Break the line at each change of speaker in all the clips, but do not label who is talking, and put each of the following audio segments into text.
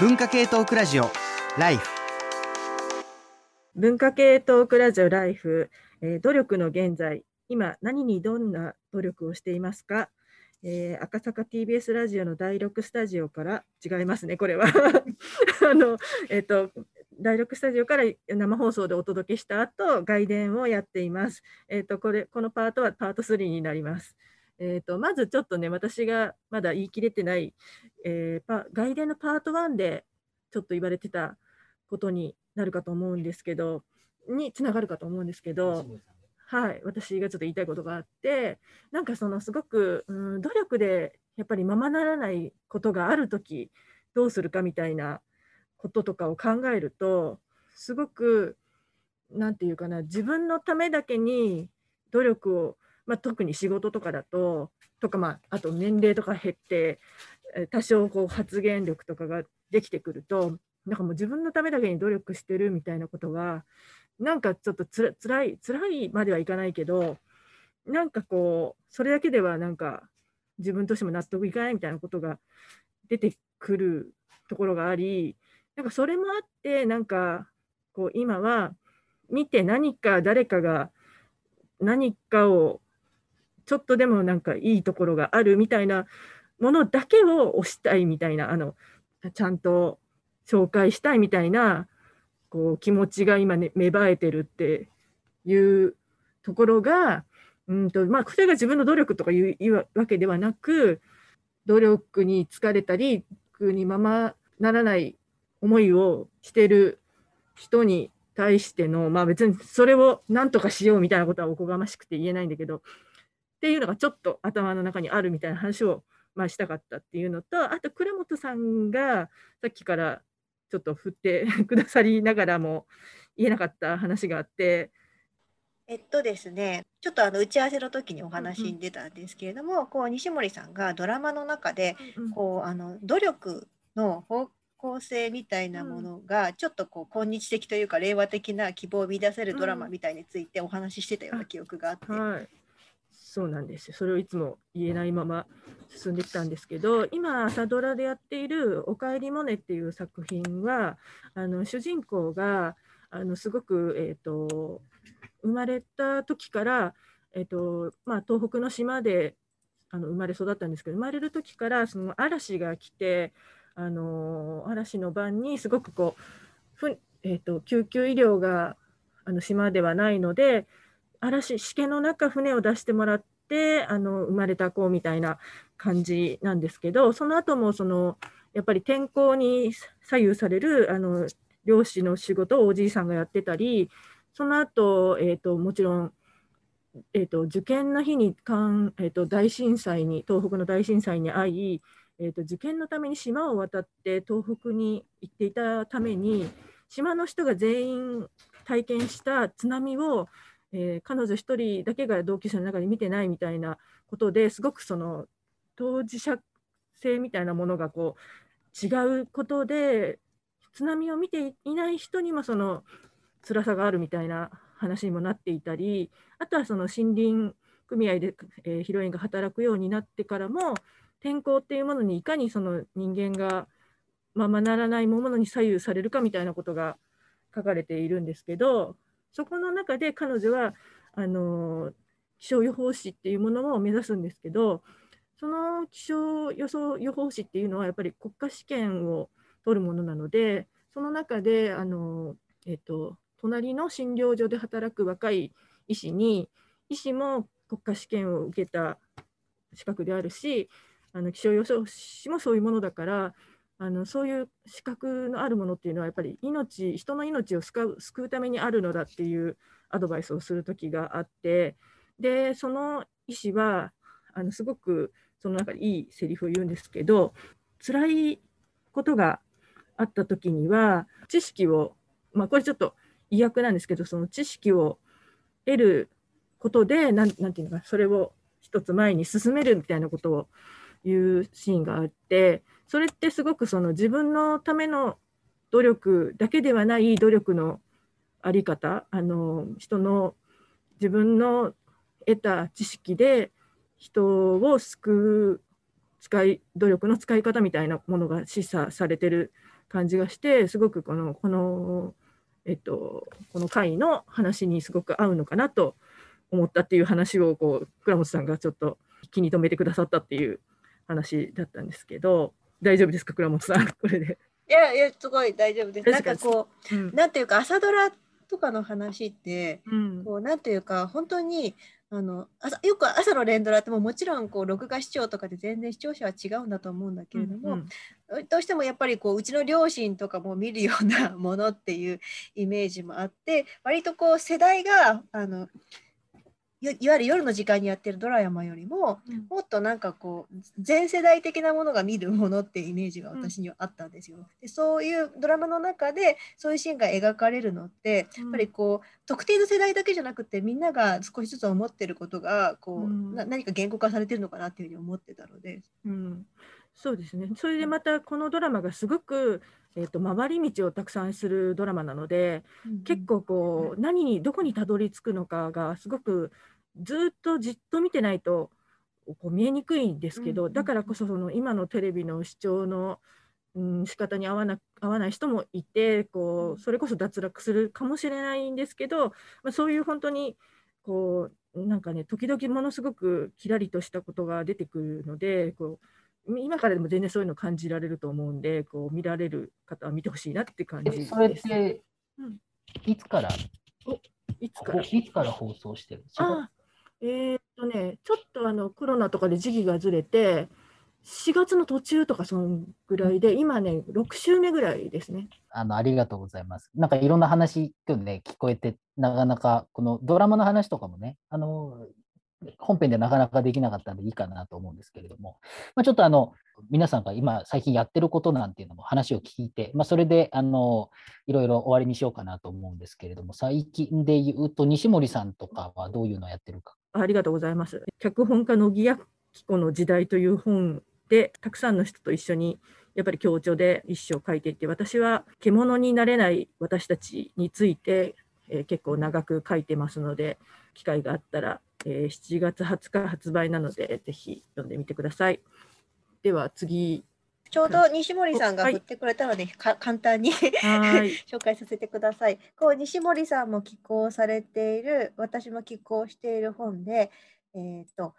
文化系トークラジオライフ
文化系トークラジオライフ、えー、努力の現在今何にどんな努力をしていますか、えー、赤坂 TBS ラジオの第6スタジオから違いますねこれは あのえっ、ー、と第6スタジオから生放送でお届けした後外伝をやっています。えっ、ー、とこれこのパートはパート3になります。えーと、まずちょっとね、私がまだ言い切れてない、えー、パ外伝のパート1でちょっと言われてたことになるかと思うんですけど、につながるかと思うんですけど、はい、私がちょっと言いたいことがあって、なんかそのすごく、うん、努力でやっぱりままならないことがあるとき、どうするかみたいなこととかを考えると、すごく、なんていうかな、自分のためだけに努力をまあ、特に仕事とかだと、とか、まあ、あと年齢とか減って、多少こう発言力とかができてくると、なんかもう自分のためだけに努力してるみたいなことが、なんかちょっとつらつらい、つらいまではいかないけど、なんかこう、それだけではなんか自分としても納得いかないみたいなことが出てくるところがあり、なんかそれもあって、なんかこう今は見て何か誰かが何かをちょっとでもなんかいいところがあるみたいなものだけを推したいみたいな、あのちゃんと紹介したいみたいなこう気持ちが今、ね、芽生えてるっていうところが、うんとまあ、それが自分の努力とかいうわけではなく、努力に疲れたり苦、にままならない思いをしてる人に対しての、まあ別にそれを何とかしようみたいなことはおこがましくて言えないんだけど、っていうのがちょっと頭の中にあるみたいな話を、まあ、したかったっていうのとあと倉本さんがさっきからちょっと振って くださりながらも言えなかった話があって。
えっとですね、ちょっとあの打ち合わせの時にお話に出たんですけれども、うんうん、こう西森さんがドラマの中で、こうあの努力の方向性みたいなものが、ちょっとこう今日的というか令和的な希望を見出せるドラマみたいについてお話ししてたような記憶があって、
はい、そうなんですそれをいつも言えないまま進んできたんですけど今朝ドラでやっている「おかえりモネ」っていう作品はあの主人公があのすごく、えーと、生まれた時から、えーとまあ、東北の島であの生まれ育ったんですけど生まれる時からその嵐が来てあの嵐の晩にすごくこうふ、えーと救急医療があの島ではないので嵐、しけの中、船を出してもらって、あの生まれた子みたいな感じなんですけど、その後もそのやっぱり天候に左右されるあの漁師の仕事をおじいさんがやってたり、その後、えーと、もちろん、えーと、受験の日にかん、えーと、大震災に、東北の大震災に遭い、えー、と受験のために島を渡って東北に行っていたために、島の人が全員体験した津波をえー、彼女1人だけが同級生の中で見てないみたいなことですごくその当事者性みたいなものがこう違うことで津波を見ていない人にもその辛さがあるみたいな話にもなっていたりあとはその森林組合で、えー、ヒロインが働くようになってからも天候っていうものにいかにその人間がままならないものに左右されるかみたいなことが書かれているんですけどそこの中で彼女はあの気象予報士っていうものを目指すんですけどその気象予想予報士っていうのはやっぱり国家試験を取るものなのでその中であの、えっと、隣の診療所で働く若い医師に医師も国家試験を受けた資格であるしあの気象予報士もそういうものだからあのそういう資格のあるものっていうのはやっぱり命人の命を救う救うためにあるのだっていうアドバイスをする時があってでその医師はあのすごくその中でいいセリフを言うんですけど辛いことがあった時には知識を、まあ、これちょっと意訳なんですけどその知識を得ることで何て言うのかそれを一つ前に進めるみたいなことを言うシーンがあってそれってすごくその自分のための努力だけではない努力のあり方あの人の自分の得た知識で人を救う使い努力の使い方みたいなものが示唆されてる感じがしてすごくこのこの、えっと、この回の話にすごく合うのかなと思ったっていう話をこう倉本さんがちょっと気に留めてくださったっていう話だったんですけど大丈夫ですか倉本さん。これで。
いやいやすごい大丈夫です。なんかこう、
うん、
なんていうか朝ドラとかの話って、
うん、
こうなんていうか本当にあの朝よく朝の連ドラってももちろんこう録画視聴とかで全然視聴者は違うんだと思うんだけれども、うんうん、どうしてもやっぱりこううちの両親とかも見るようなものっていうイメージもあって割とこう世代があのいわゆる夜の時間にやってるドラマよりも、うん、もっとなんかこう全世代的なものが見るものってイメージが私にはあったんですよ。でそういうドラマの中でそういうシーンが描かれるのって、やっぱりこう特定の世代だけじゃなくてみんなが少しずつ思ってることがこう、うん、何か言語化されてるのかなっていうふうに思ってたので。
うん。そうですね。それでまたこのドラマがすごくえーと、回り道をたくさんするドラマなので、うん、結構こう何にどこにたどり着くのかがすごくずっとじっと見てないとこう見えにくいんですけど、だからこそその今のテレビの視聴の、うん、仕方に合わな合わない人もいてこうそれこそ脱落するかもしれないんですけど、まあ、そういう本当にこうなんかね時々ものすごくキラリとしたことが出てくるのでこう今からでも全然そういうの感じられると思うんでこう見られる方は見てほしいなって感じです。
それっていつから、
うん、いつから？
いつから放送してるんですか？
えー、っとね、ちょっとあのコロナとかで時期がずれて、4月の途中とかそのぐらいで、今ね、6週目ぐらいですね。
あのありがとうございます。なんかいろんな話、今日ね、聞こえて、なかなかこのドラマの話とかもね、あの本編でなかなかできなかったんでいいかなと思うんですけれども、まあ、ちょっとあの皆さんが今最近やってることなんていうのも話を聞いて、まあ、それであのいろいろ終わりにしようかなと思うんですけれども、最近で言うと西森さんとかはどういうのをやってるか。
ありがとうございます。脚本家の木屋子の時代という本で、たくさんの人と一緒にやっぱり協調で一生書いていて、私は獣になれない私たちについて、えー、結構長く書いてますので、機会があったら、えー、7月20日発売なので、ぜひ読んでみてください。では次。
ちょうど西森さんが振ってくれたので、はい、簡単に 紹介させてください。こう西森さんも寄稿されている、私も寄稿している本で、えーと、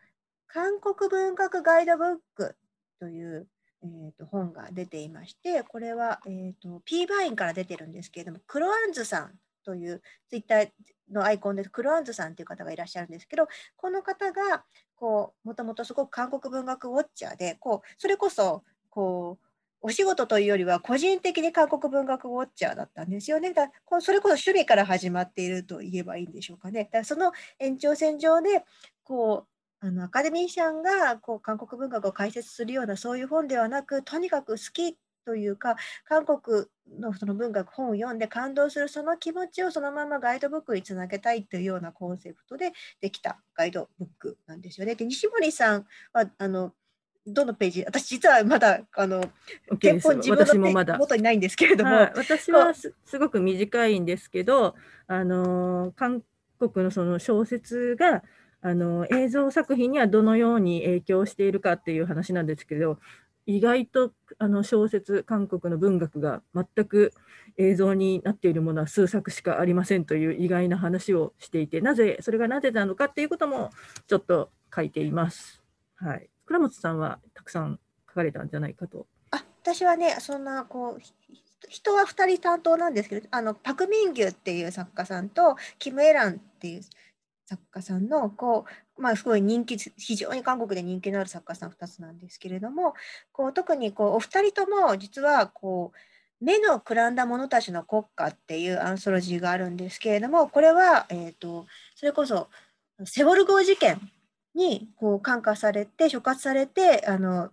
韓国文学ガイドブックという、えーと、本が出ていまして、これは、えーと、P バインから出てるんですけれども、クロアンズさんというツイッターのアイコンでクロアンズさんという方がいらっしゃるんですけど、この方がこうもともとすごく韓国文学ウォッチャーで、こうそれこそこうお仕事というよりは個人的に韓国文学ウォッチャーだったんですよね。だそれこそ趣味から始まっていると言えばいいんでしょうかね。だからその延長線上でこうあのアカデミー賞がこう韓国文学を解説するようなそういう本ではなくとにかく好きというか韓国のその文学本を読んで感動するその気持ちをそのままガイドブックにつなげたいというようなコンセプトでできたガイドブックなんですよね。で西森さんはあのどのページ？私実はまだあの
原本自分の
元にないんですけれども、
はい、私はすごく短いんですけどあの韓国のその小説があの映像作品にはどのように影響しているかっていう話なんですけど意外とあの小説韓国の文学が全く映像になっているものは数作しかありませんという意外な話をしていてなぜそれがなぜなのかっていうこともちょっと書いています。はい、倉本さんはたくさん書かれたんじゃないかと。
あ私はねそんなこう人は2人担当なんですけどあのパク・ミンギュっていう作家さんとキム・エランっていう作家さんのこう、まあ、すごい人気非常に韓国で人気のある作家さん2つなんですけれどもこう特にこうお二人とも実はこう目のくらんだ者たちの国家っていうアンソロジーがあるんですけれどもこれは、えーと、それこそセボル号事件にこう感化されて所轄されてあの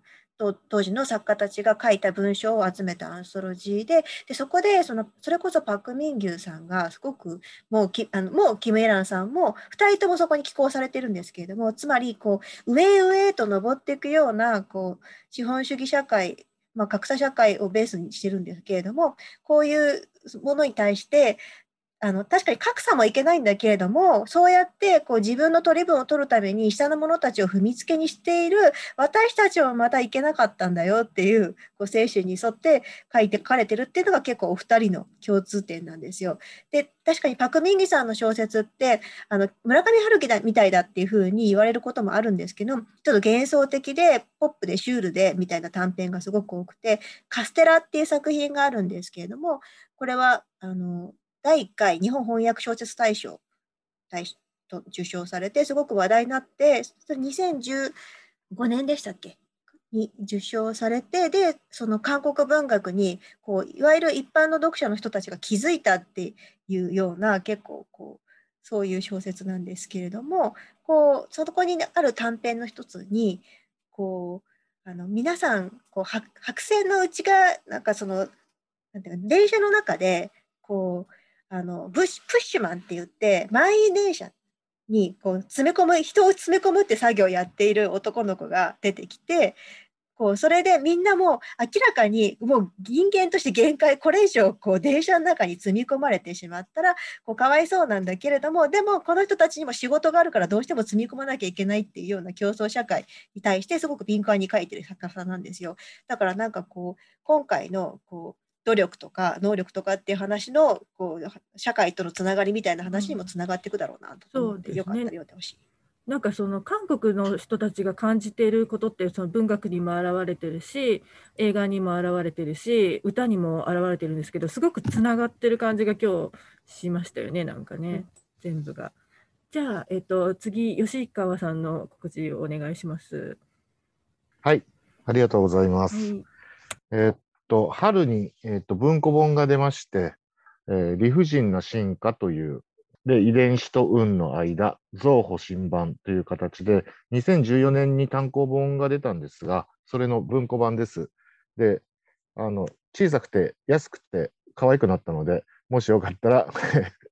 当時の作家たちが書いた文章を集めたアンソロジーででそこでそのそれこそパク・ミンギュさんがすごくもうきあのもうキム・エランさんも2人ともそこに寄稿されてるんですけれどもつまりこう上へ上へと上っていくようなこう資本主義社会まあ、格差社会をベースにしてるんですけれどもこういうものに対してあの確かに格差もいけないんだけれどもそうやってこう自分の取り分を取るために下の者たちを踏みつけにしている私たちはまたいけなかったんだよっていうこう精神に沿って書いて書かれてるっていうのが結構お二人の共通点なんですよ。で確かにパク・ミンギさんの小説ってあの村上春樹だみたいだっていうふうに言われることもあるんですけどちょっと幻想的でポップでシュールでみたいな短編がすごく多くて「カステラ」っていう作品があるんですけれどもこれはあの第1回日本翻訳小説大賞と受賞されてすごく話題になって2015年でしたっけ？に受賞されてでその韓国文学にこういわゆる一般の読者の人たちが気づいたっていうような結構こうそういう小説なんですけれどもこうそこにある短編の一つにこうあの皆さんこう白線の内がなんかそのなんていうか電車の中でこうあのブッシュプッシュマンって言って満員電車にこう詰め込む人を詰め込むって作業をやっている男の子が出てきてこうそれでみんなも明らかにもう人間として限界これ以上こう電車の中に積み込まれてしまったらこうかわいそうなんだけれどもでもこの人たちにも仕事があるからどうしても積み込まなきゃいけないっていうような競争社会に対してすごく敏感に書いてる作家さんなんですよ。だからなんかこう今回のこう努力とか能力とかっていう話のこう社会とのつながりみたいな話にもつながっていくだろうなと思って、うん、よかったら読んでほしい。
なんかその韓国の人たちが感じていることってその文学にも表れてるし映画にも表れてるし歌にも表れてるんですけどすごくつながってる感じが今日しましたよねなんかね、うん、全部が。じゃあ、えっと、次吉川さんの告知をお願いします。
はいありがとうございます。はい、えー、と、春に、えっ、と、文庫本が出まして、えー、理不尽な進化という、で、遺伝子と運の間、増補新版という形で、2014年に単行本が出たんですが、それの文庫版です。で、あの、小さくて安くて可愛くなったので、もしよかったら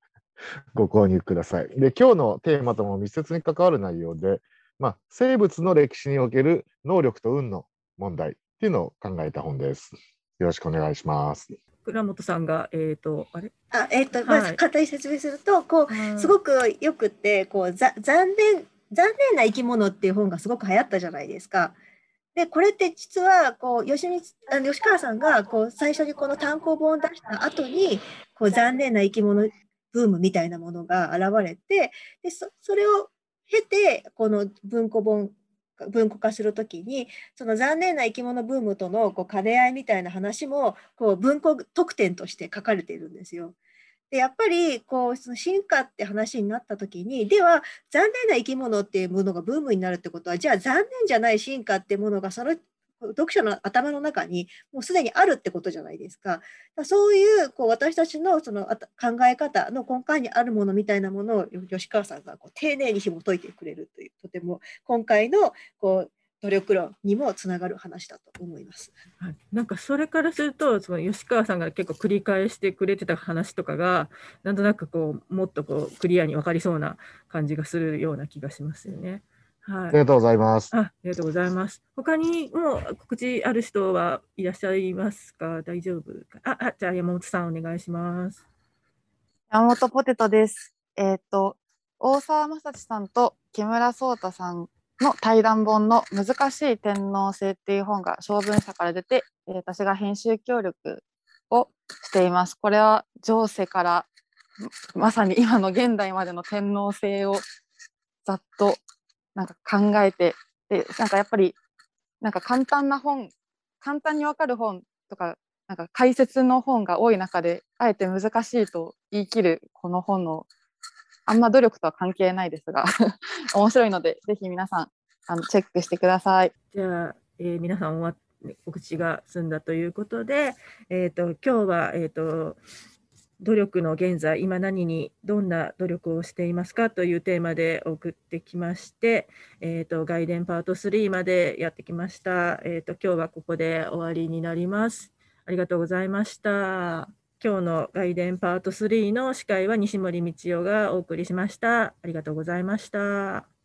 ご購入ください。で、今日のテーマとも密接に関わる内容で、まあ、生物の歴史における能力と運の問題っていうのを考えた本です。よろしくお願いします。
倉本さんが、えっ、ー、と、あれ？
あ、えっ、ー、と、まず簡単に説明すると、こう、すごくよくて、こう、ざ、残念、残念な生き物っていう本がすごく流行ったじゃないですか。で、これって実は、こう、吉光、あの吉川さんが、こう、最初にこの単行本を出した後に、こう、残念な生き物ブームみたいなものが現れて、で、そそれを経て、この文庫本文庫化するときにその残念な生き物ブームとのこう兼ね合いみたいな話もこう文庫特典として書かれているんですよ。でやっぱりこうその進化って話になった時にでは残念な生き物っていうものがブームになるってことはじゃあ残念じゃない進化ってものがその読者の頭の中にもうすでにあるってことじゃないですか。かそういうこう私たちのその考え方の根幹にあるものみたいなものを吉川さんがこう丁寧に紐解いてくれるというとても今回のこう努力論にもつながる話だと思います。
はい、なんかそれからするとその吉川さんが結構繰り返してくれてた話とかがなんとなくこうもっとこうクリアに分かりそうな感じがするような気がしますよね。
はい、ありがとうございます。
あありがとうございます。他にも告知ある人はいらっしゃいますか？大丈夫か？ああ、じゃあ山本さんお願いします。
山本ポテトです。えっ、ー、と、大沢正知さんと木村壮太さんの対談本の難しい天皇制っていう本が小文社から出て、えー、私が編集協力をしています。これは上世からまさに今の現代までの天皇制をざっとなんか考えてでなんかやっぱりなんか簡単な本簡単にわかる本とかなんか解説の本が多い中であえて難しいと言い切るこの本のあんま努力とは関係ないですが 面白いのでぜひ皆さんあのチェックしてください。
じゃあ、えー、皆さんお口が済んだということで、えーと、今日は、えーと努力の現在、今何にどんな努力をしていますかというテーマで送ってきまして、えーと、外伝パート3までやってきました。えーと、今日はここで終わりになります。ありがとうございました。今日の外伝パート3の司会は西森道夫がお送りしました。ありがとうございました。